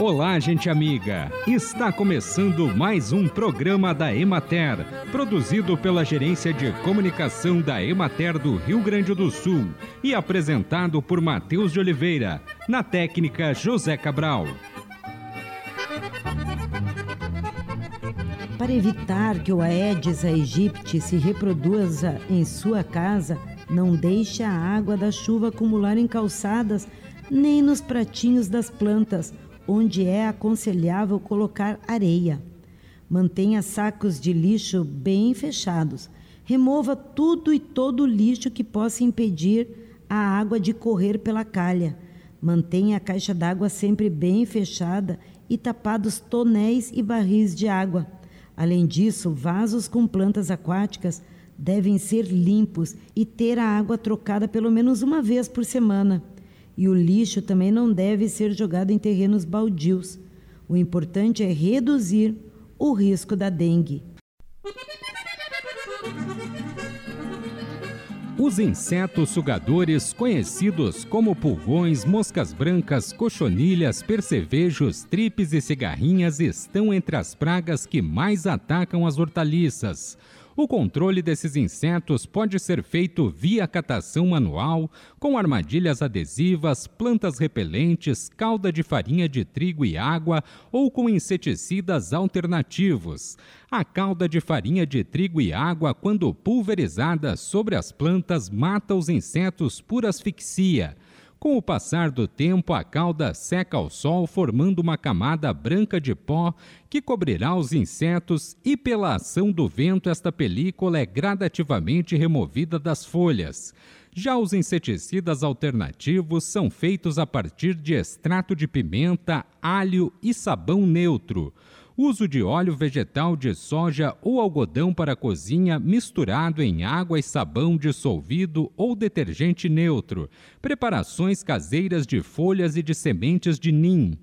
Olá, gente amiga! Está começando mais um programa da Emater, produzido pela Gerência de Comunicação da Emater do Rio Grande do Sul e apresentado por Matheus de Oliveira, na técnica José Cabral. Para evitar que o Aedes aegypti se reproduza em sua casa, não deixe a água da chuva acumular em calçadas nem nos pratinhos das plantas onde é aconselhável colocar areia. Mantenha sacos de lixo bem fechados. Remova tudo e todo o lixo que possa impedir a água de correr pela calha. Mantenha a caixa d'água sempre bem fechada e tapados tonéis e barris de água. Além disso, vasos com plantas aquáticas devem ser limpos e ter a água trocada pelo menos uma vez por semana. E o lixo também não deve ser jogado em terrenos baldios. O importante é reduzir o risco da dengue. Os insetos sugadores, conhecidos como pulgões, moscas brancas, cochonilhas, percevejos, tripes e cigarrinhas, estão entre as pragas que mais atacam as hortaliças. O controle desses insetos pode ser feito via catação manual, com armadilhas adesivas, plantas repelentes, calda de farinha de trigo e água ou com inseticidas alternativos. A calda de farinha de trigo e água, quando pulverizada sobre as plantas, mata os insetos por asfixia. Com o passar do tempo, a cauda seca ao sol, formando uma camada branca de pó que cobrirá os insetos, e pela ação do vento, esta película é gradativamente removida das folhas. Já os inseticidas alternativos são feitos a partir de extrato de pimenta, alho e sabão neutro. Uso de óleo vegetal de soja ou algodão para cozinha misturado em água e sabão dissolvido ou detergente neutro. Preparações caseiras de folhas e de sementes de nim.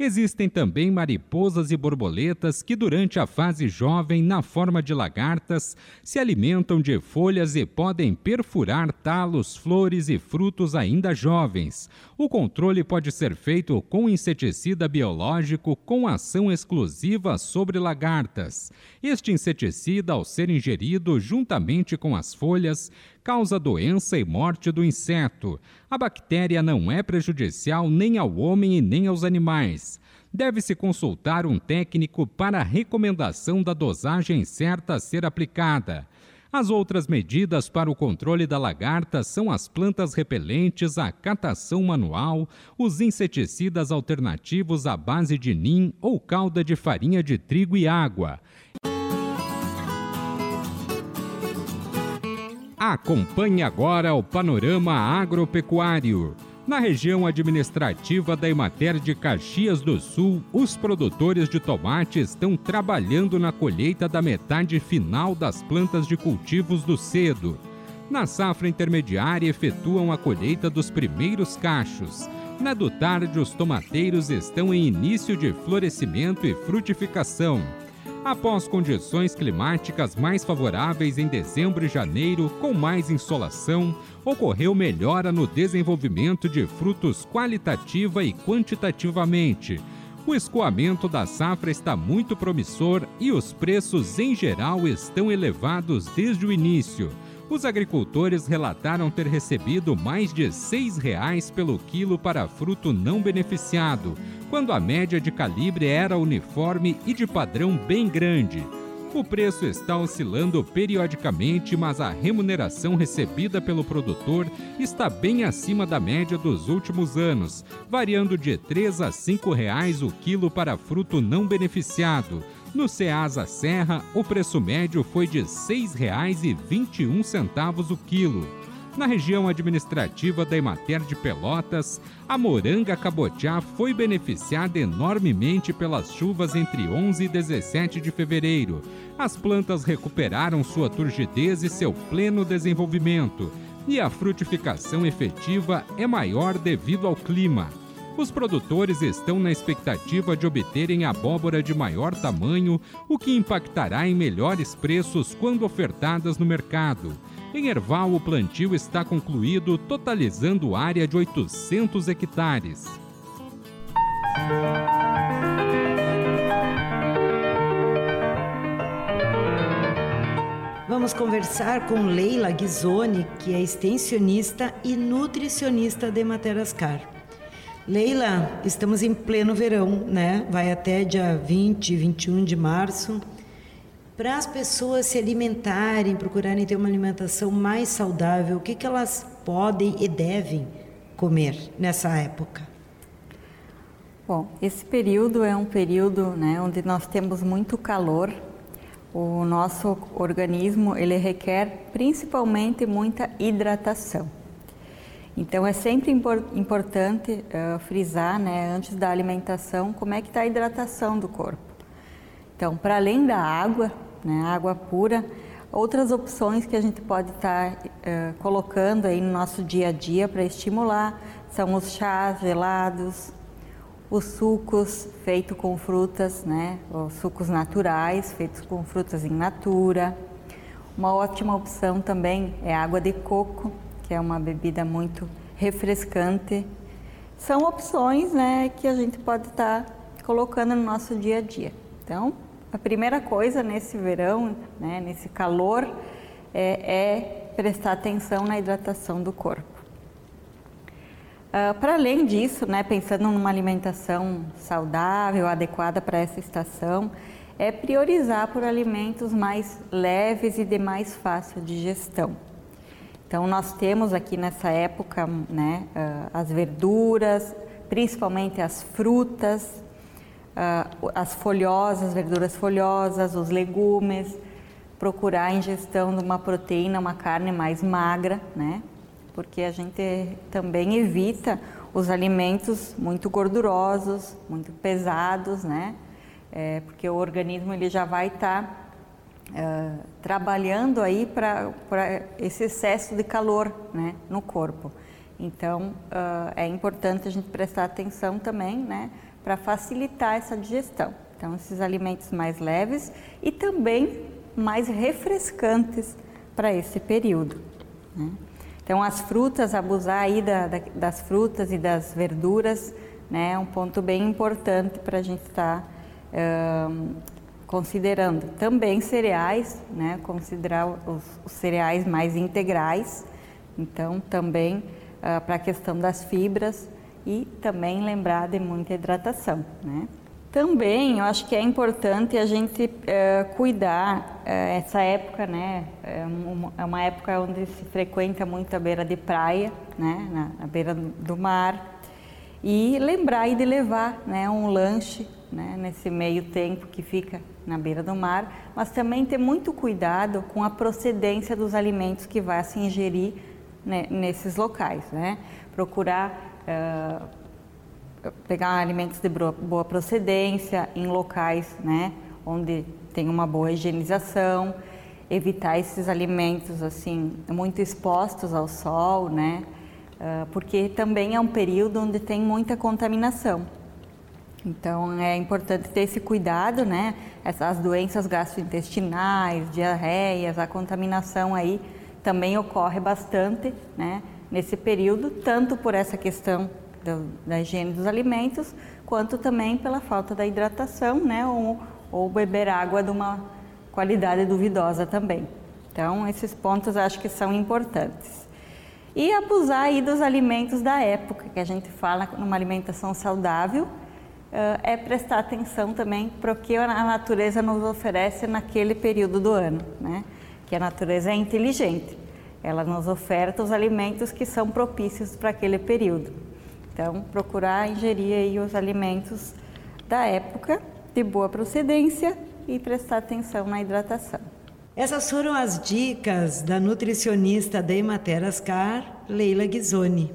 Existem também mariposas e borboletas que, durante a fase jovem, na forma de lagartas, se alimentam de folhas e podem perfurar talos, flores e frutos ainda jovens. O controle pode ser feito com inseticida biológico com ação exclusiva sobre lagartas. Este inseticida, ao ser ingerido juntamente com as folhas, causa doença e morte do inseto. A bactéria não é prejudicial nem ao homem e nem aos animais. Deve-se consultar um técnico para a recomendação da dosagem certa a ser aplicada. As outras medidas para o controle da lagarta são as plantas repelentes, a catação manual, os inseticidas alternativos à base de nim ou calda de farinha de trigo e água. Acompanhe agora o panorama agropecuário. Na região administrativa da Emater de Caxias do Sul, os produtores de tomate estão trabalhando na colheita da metade final das plantas de cultivos do cedo. Na safra intermediária, efetuam a colheita dos primeiros cachos. Na do tarde, os tomateiros estão em início de florescimento e frutificação. Após condições climáticas mais favoráveis em dezembro e janeiro, com mais insolação, ocorreu melhora no desenvolvimento de frutos qualitativa e quantitativamente. O escoamento da safra está muito promissor e os preços em geral estão elevados desde o início os agricultores relataram ter recebido mais de R$ 6,00 pelo quilo para fruto não beneficiado, quando a média de calibre era uniforme e de padrão bem grande. O preço está oscilando periodicamente, mas a remuneração recebida pelo produtor está bem acima da média dos últimos anos, variando de R$ 3 a 5 reais o quilo para fruto não beneficiado, no Ceasa Serra, o preço médio foi de R$ 6,21 o quilo. Na região administrativa da Emater de Pelotas, a moranga cabotiá foi beneficiada enormemente pelas chuvas entre 11 e 17 de fevereiro. As plantas recuperaram sua turgidez e seu pleno desenvolvimento, e a frutificação efetiva é maior devido ao clima os produtores estão na expectativa de obterem abóbora de maior tamanho, o que impactará em melhores preços quando ofertadas no mercado. Em Erval, o plantio está concluído, totalizando área de 800 hectares. Vamos conversar com Leila Ghisoni, que é extensionista e nutricionista de Materascar. Leila, estamos em pleno verão, né? Vai até dia 20, 21 de março. Para as pessoas se alimentarem, procurarem ter uma alimentação mais saudável, o que, que elas podem e devem comer nessa época? Bom, esse período é um período né, onde nós temos muito calor. O nosso organismo ele requer principalmente muita hidratação. Então é sempre impor, importante uh, frisar, né, antes da alimentação, como é que está a hidratação do corpo. Então, para além da água, né, água pura, outras opções que a gente pode estar tá, uh, colocando aí no nosso dia a dia para estimular são os chás gelados, os sucos feitos com frutas, né, os sucos naturais feitos com frutas in natura. Uma ótima opção também é água de coco, que é uma bebida muito refrescante. São opções, né, que a gente pode estar tá colocando no nosso dia a dia. Então, a primeira coisa nesse verão, né, nesse calor, é, é prestar atenção na hidratação do corpo. Uh, para além disso, né, pensando numa alimentação saudável, adequada para essa estação, é priorizar por alimentos mais leves e de mais fácil digestão. Então, nós temos aqui nessa época né, uh, as verduras, principalmente as frutas, uh, as folhosas, verduras folhosas, os legumes, procurar a ingestão de uma proteína, uma carne mais magra, né? Porque a gente também evita os alimentos muito gordurosos, muito pesados, né? É, porque o organismo ele já vai estar tá, uh, trabalhando aí para esse excesso de calor, né, no corpo. Então uh, é importante a gente prestar atenção também, né? para facilitar essa digestão. Então, esses alimentos mais leves e também mais refrescantes para esse período. Né? Então, as frutas, abusar aí da, da, das frutas e das verduras, né, é um ponto bem importante para a gente estar tá, considerando. Também cereais, né, considerar os, os cereais mais integrais. Então, também uh, para a questão das fibras, e também lembrar de muita hidratação, né? Também eu acho que é importante a gente é, cuidar é, essa época, né? É é uma, época onde se frequenta muito a beira de praia, né? Na, na beira do mar e lembrar de levar, né? Um lanche, né? Nesse meio tempo que fica na beira do mar, mas também ter muito cuidado com a procedência dos alimentos que vai se ingerir né? nesses locais, né? Procurar uh, pegar alimentos de boa procedência em locais né, onde tem uma boa higienização, evitar esses alimentos assim muito expostos ao sol, né, uh, porque também é um período onde tem muita contaminação. Então é importante ter esse cuidado, né? Essas doenças gastrointestinais, diarreias, a contaminação aí também ocorre bastante, né? nesse período, tanto por essa questão do, da higiene dos alimentos, quanto também pela falta da hidratação, né, ou, ou beber água de uma qualidade duvidosa também. Então, esses pontos acho que são importantes. E abusar aí dos alimentos da época, que a gente fala numa alimentação saudável, é prestar atenção também para o que a natureza nos oferece naquele período do ano, né? Que a natureza é inteligente. Ela nos oferta os alimentos que são propícios para aquele período. Então, procurar ingerir os alimentos da época, de boa procedência e prestar atenção na hidratação. Essas foram as dicas da nutricionista da Emater Ascar, Leila Ghisoni.